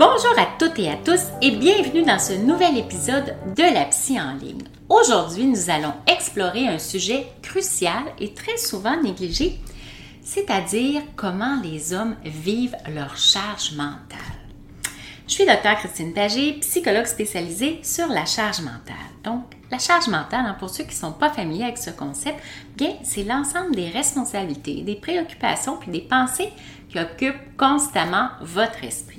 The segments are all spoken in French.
Bonjour à toutes et à tous et bienvenue dans ce nouvel épisode de la psy en ligne. Aujourd'hui, nous allons explorer un sujet crucial et très souvent négligé, c'est-à-dire comment les hommes vivent leur charge mentale. Je suis docteur Christine Pagé, psychologue spécialisée sur la charge mentale. Donc, la charge mentale, hein, pour ceux qui ne sont pas familiers avec ce concept, c'est l'ensemble des responsabilités, des préoccupations puis des pensées qui occupent constamment votre esprit.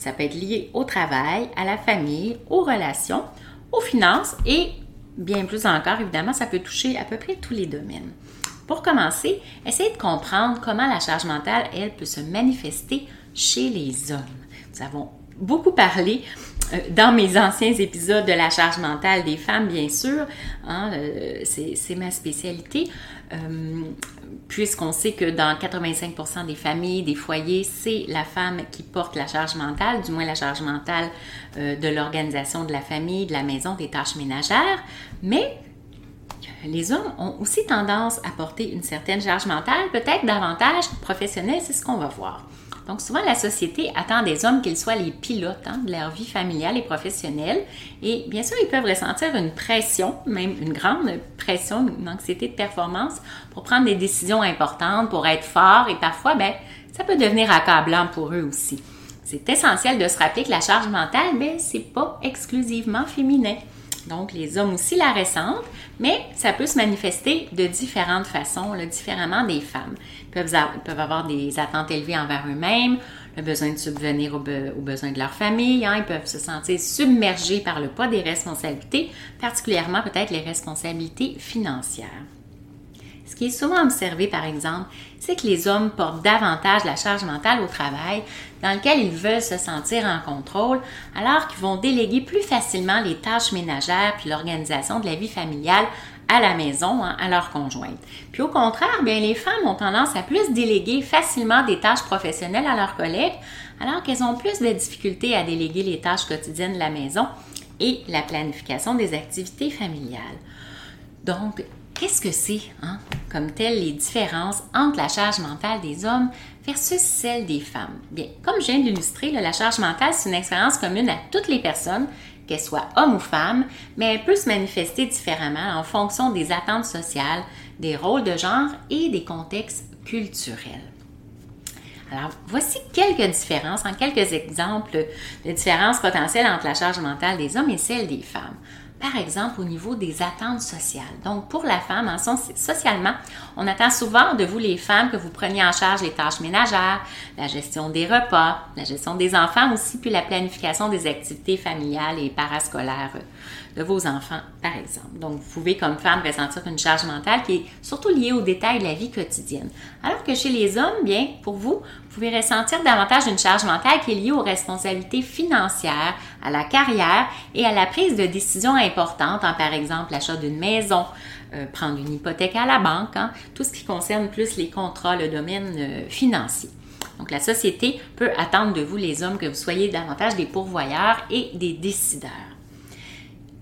Ça peut être lié au travail, à la famille, aux relations, aux finances et bien plus encore, évidemment, ça peut toucher à peu près tous les domaines. Pour commencer, essayez de comprendre comment la charge mentale, elle, peut se manifester chez les hommes. Nous avons beaucoup parlé euh, dans mes anciens épisodes de la charge mentale des femmes, bien sûr, hein, euh, c'est ma spécialité. Euh, puisqu'on sait que dans 85% des familles, des foyers, c'est la femme qui porte la charge mentale, du moins la charge mentale euh, de l'organisation de la famille, de la maison, des tâches ménagères, mais les hommes ont aussi tendance à porter une certaine charge mentale, peut-être davantage professionnelle, c'est ce qu'on va voir. Donc souvent, la société attend des hommes qu'ils soient les pilotes hein, de leur vie familiale et professionnelle. Et bien sûr, ils peuvent ressentir une pression, même une grande pression, une anxiété de performance pour prendre des décisions importantes, pour être forts. Et parfois, ben, ça peut devenir accablant pour eux aussi. C'est essentiel de se rappeler que la charge mentale, ben, c'est pas exclusivement féminin. Donc, les hommes aussi la ressentent, mais ça peut se manifester de différentes façons, différemment des femmes. Ils peuvent, avoir des attentes élevées envers eux-mêmes, le besoin de subvenir aux, besoins de leur famille, hein. ils peuvent se sentir submergés par le poids des responsabilités, particulièrement peut-être les responsabilités financières. Ce qui est souvent observé, par exemple, c'est que les hommes portent davantage la charge mentale au travail dans lequel ils veulent se sentir en contrôle, alors qu'ils vont déléguer plus facilement les tâches ménagères puis l'organisation de la vie familiale à la maison, hein, à leur conjointe. Puis au contraire, bien, les femmes ont tendance à plus déléguer facilement des tâches professionnelles à leurs collègues, alors qu'elles ont plus de difficultés à déléguer les tâches quotidiennes de la maison et la planification des activités familiales. Donc, qu'est-ce que c'est, hein, comme telles les différences entre la charge mentale des hommes versus celle des femmes? Bien, comme je viens d'illustrer, la charge mentale, c'est une expérience commune à toutes les personnes, qu'elles soient hommes ou femmes, mais elle peut se manifester différemment en fonction des attentes sociales, des rôles de genre et des contextes culturels. Alors, voici quelques différences, en quelques exemples de différences potentielles entre la charge mentale des hommes et celle des femmes par exemple au niveau des attentes sociales. Donc, pour la femme, en socialement, on attend souvent de vous, les femmes, que vous preniez en charge les tâches ménagères, la gestion des repas, la gestion des enfants aussi, puis la planification des activités familiales et parascolaires de vos enfants, par exemple. Donc, vous pouvez, comme femme, ressentir une charge mentale qui est surtout liée aux détails de la vie quotidienne. Alors que chez les hommes, bien, pour vous, vous pouvez ressentir davantage une charge mentale qui est liée aux responsabilités financières, à la carrière et à la prise de décisions importantes, en, par exemple l'achat d'une maison, euh, prendre une hypothèque à la banque, hein, tout ce qui concerne plus les contrats, le domaine euh, financier. Donc, la société peut attendre de vous, les hommes, que vous soyez davantage des pourvoyeurs et des décideurs.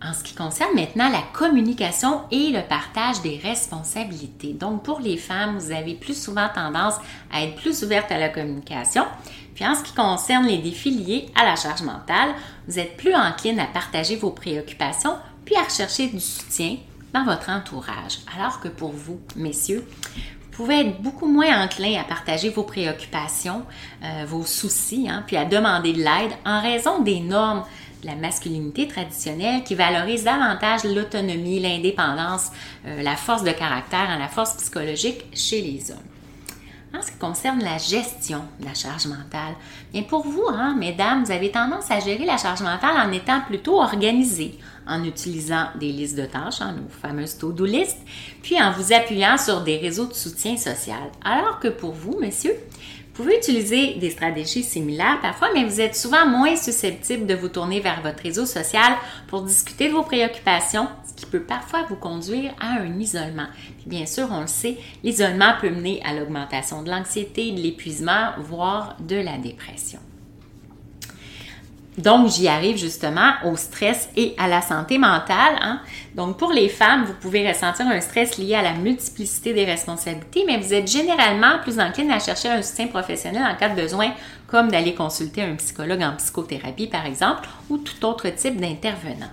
En ce qui concerne maintenant la communication et le partage des responsabilités. Donc, pour les femmes, vous avez plus souvent tendance à être plus ouverte à la communication. Puis, en ce qui concerne les défis liés à la charge mentale, vous êtes plus encline à partager vos préoccupations puis à rechercher du soutien dans votre entourage. Alors que pour vous, messieurs, vous pouvez être beaucoup moins enclin à partager vos préoccupations, euh, vos soucis, hein, puis à demander de l'aide en raison des normes la masculinité traditionnelle qui valorise davantage l'autonomie, l'indépendance, euh, la force de caractère, hein, la force psychologique chez les hommes. En ce qui concerne la gestion de la charge mentale, bien pour vous, hein, mesdames, vous avez tendance à gérer la charge mentale en étant plutôt organisée, en utilisant des listes de tâches, hein, nos fameuses to-do list, puis en vous appuyant sur des réseaux de soutien social. Alors que pour vous, messieurs, pouvez utiliser des stratégies similaires parfois, mais vous êtes souvent moins susceptible de vous tourner vers votre réseau social pour discuter de vos préoccupations, ce qui peut parfois vous conduire à un isolement. bien sûr, on le sait, l'isolement peut mener à l'augmentation de l'anxiété, de l'épuisement, voire de la dépression. Donc, j'y arrive justement au stress et à la santé mentale. Hein. Donc, pour les femmes, vous pouvez ressentir un stress lié à la multiplicité des responsabilités, mais vous êtes généralement plus encline à chercher un soutien professionnel en cas de besoin, comme d'aller consulter un psychologue en psychothérapie, par exemple, ou tout autre type d'intervenant.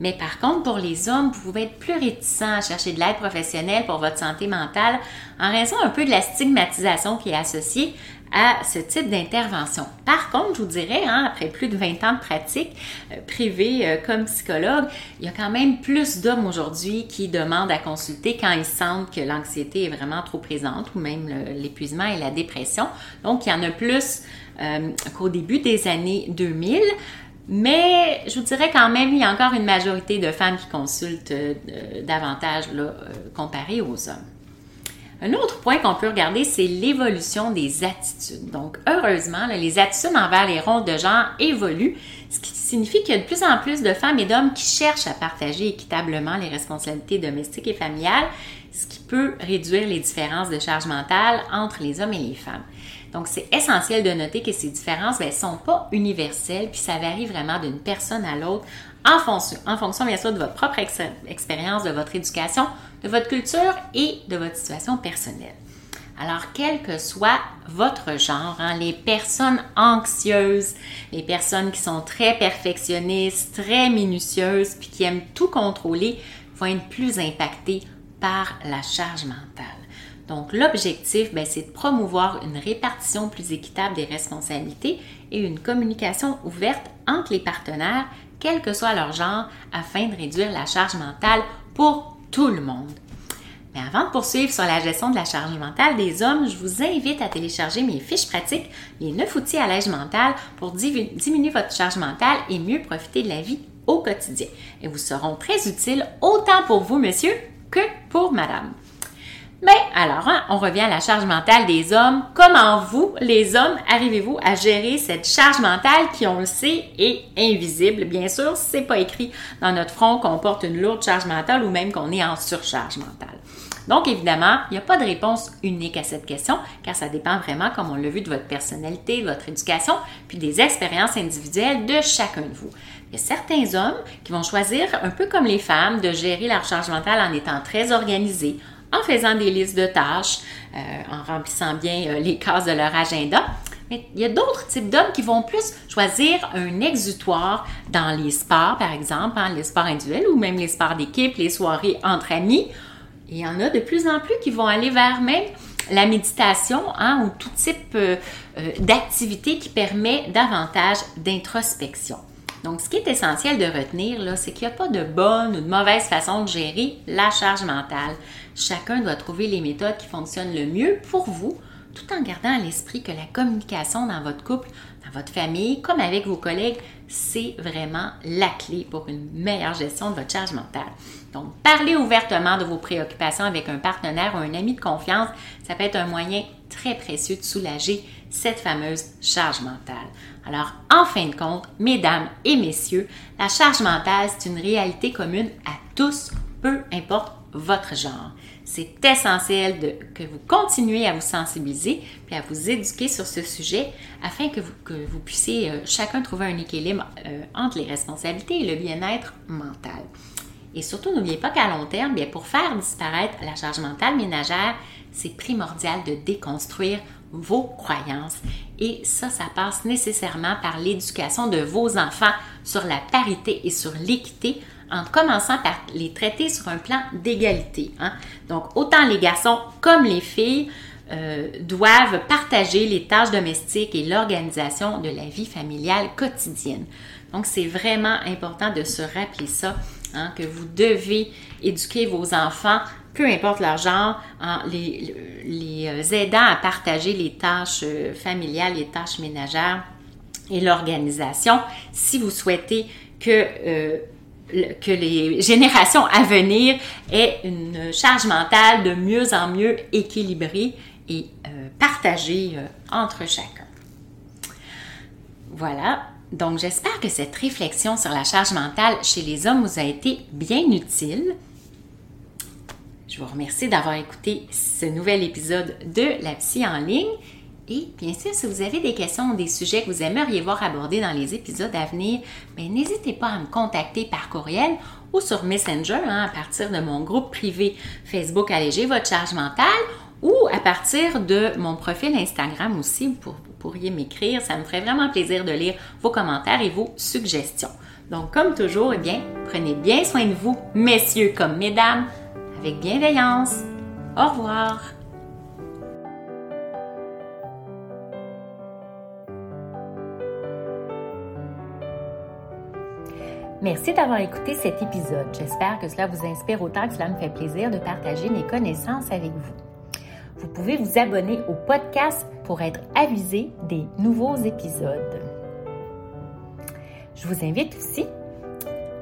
Mais par contre, pour les hommes, vous pouvez être plus réticent à chercher de l'aide professionnelle pour votre santé mentale en raison un peu de la stigmatisation qui est associée à ce type d'intervention. Par contre, je vous dirais, hein, après plus de 20 ans de pratique euh, privée euh, comme psychologue, il y a quand même plus d'hommes aujourd'hui qui demandent à consulter quand ils sentent que l'anxiété est vraiment trop présente ou même l'épuisement et la dépression. Donc, il y en a plus euh, qu'au début des années 2000. Mais je vous dirais quand même, il y a encore une majorité de femmes qui consultent davantage comparé aux hommes. Un autre point qu'on peut regarder, c'est l'évolution des attitudes. Donc, heureusement, les attitudes envers les rôles de genre évoluent, ce qui signifie qu'il y a de plus en plus de femmes et d'hommes qui cherchent à partager équitablement les responsabilités domestiques et familiales, ce qui peut réduire les différences de charge mentale entre les hommes et les femmes. Donc, c'est essentiel de noter que ces différences ne ben, sont pas universelles, puis ça varie vraiment d'une personne à l'autre en fonction, en fonction bien sûr de votre propre expérience, de votre éducation, de votre culture et de votre situation personnelle. Alors, quel que soit votre genre, hein, les personnes anxieuses, les personnes qui sont très perfectionnistes, très minutieuses, puis qui aiment tout contrôler, vont être plus impactées par la charge mentale. Donc, l'objectif, ben, c'est de promouvoir une répartition plus équitable des responsabilités et une communication ouverte entre les partenaires quel que soit leur genre, afin de réduire la charge mentale pour tout le monde. Mais avant de poursuivre sur la gestion de la charge mentale des hommes, je vous invite à télécharger mes fiches pratiques, les 9 outils à l'âge mental pour diminuer votre charge mentale et mieux profiter de la vie au quotidien. Et vous seront très utiles autant pour vous, monsieur, que pour madame. Mais alors, hein, on revient à la charge mentale des hommes. Comment vous, les hommes, arrivez-vous à gérer cette charge mentale qui, on le sait, est invisible? Bien sûr, c'est pas écrit dans notre front qu'on porte une lourde charge mentale ou même qu'on est en surcharge mentale. Donc, évidemment, il n'y a pas de réponse unique à cette question, car ça dépend vraiment, comme on l'a vu, de votre personnalité, de votre éducation, puis des expériences individuelles de chacun de vous. Il y a certains hommes qui vont choisir, un peu comme les femmes, de gérer leur charge mentale en étant très organisés, en faisant des listes de tâches, euh, en remplissant bien euh, les cases de leur agenda. Mais il y a d'autres types d'hommes qui vont plus choisir un exutoire dans les sports, par exemple, hein, les sports individuels ou même les sports d'équipe, les soirées entre amis. il y en a de plus en plus qui vont aller vers même la méditation hein, ou tout type euh, d'activité qui permet davantage d'introspection. Donc, ce qui est essentiel de retenir, là, c'est qu'il n'y a pas de bonne ou de mauvaise façon de gérer la charge mentale. Chacun doit trouver les méthodes qui fonctionnent le mieux pour vous, tout en gardant à l'esprit que la communication dans votre couple, dans votre famille, comme avec vos collègues, c'est vraiment la clé pour une meilleure gestion de votre charge mentale. Donc, parler ouvertement de vos préoccupations avec un partenaire ou un ami de confiance, ça peut être un moyen très précieux de soulager cette fameuse charge mentale. Alors, en fin de compte, mesdames et messieurs, la charge mentale, c'est une réalité commune à tous peu importe votre genre. C'est essentiel que vous continuez à vous sensibiliser puis à vous éduquer sur ce sujet afin que vous, puissiez euh, chacun trouver un équilibre euh, entre les responsabilités et le bien-être mental. Et surtout, n'oubliez pas qu'à long terme, pour faire disparaître la charge mentale ménagère, c'est primordial de déconstruire vos croyances. Et ça, ça passe nécessairement par l'éducation de vos enfants sur la parité et sur l'équité en commençant par les traiter sur un plan d'égalité. Hein. Donc, autant les garçons comme les filles euh, doivent partager les tâches domestiques et l'organisation de la vie familiale quotidienne. Donc, c'est vraiment important de se rappeler ça, hein, que vous devez éduquer vos enfants, peu importe leur genre, en les, euh, aidant à partager les tâches euh, familiales, les tâches ménagères et l'organisation. Si vous souhaitez que que les générations à venir aient une charge mentale de mieux en mieux équilibrée et euh, partagée euh, entre chacun. Voilà, donc j'espère que cette réflexion sur la charge mentale chez les hommes vous a été bien utile. Je vous remercie d'avoir écouté ce nouvel épisode de La Psy en ligne et bien sûr, si vous avez des questions ou des sujets que vous aimeriez voir abordés dans les épisodes à venir, ben, n'hésitez pas à me contacter par courriel ou sur Messenger hein, à partir de mon groupe privé Facebook Alléger votre charge mentale ou à partir de mon profil Instagram aussi, vous pourriez m'écrire. Ça me ferait vraiment plaisir de lire vos commentaires et vos suggestions. Donc, comme toujours, eh bien, prenez bien soin de vous, messieurs comme mesdames, bienveillance. Au revoir. Merci d'avoir écouté cet épisode. J'espère que cela vous inspire autant que cela me fait plaisir de partager mes connaissances avec vous. Vous pouvez vous abonner au podcast pour être avisé des nouveaux épisodes. Je vous invite aussi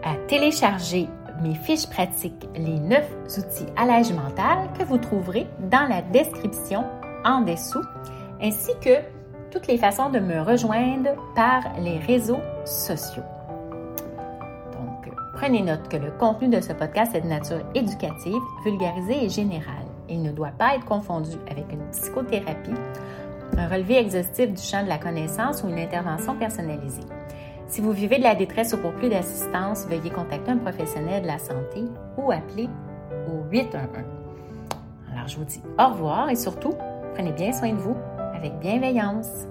à télécharger mes fiches pratiques, les 9 outils à l'âge mental que vous trouverez dans la description en dessous, ainsi que toutes les façons de me rejoindre par les réseaux sociaux. Prenez note que le contenu de ce podcast est de nature éducative, vulgarisée et générale. Il ne doit pas être confondu avec une psychothérapie, un relevé exhaustif du champ de la connaissance ou une intervention personnalisée. Si vous vivez de la détresse ou pour plus d'assistance, veuillez contacter un professionnel de la santé ou appeler au 811. Alors je vous dis au revoir et surtout, prenez bien soin de vous avec bienveillance.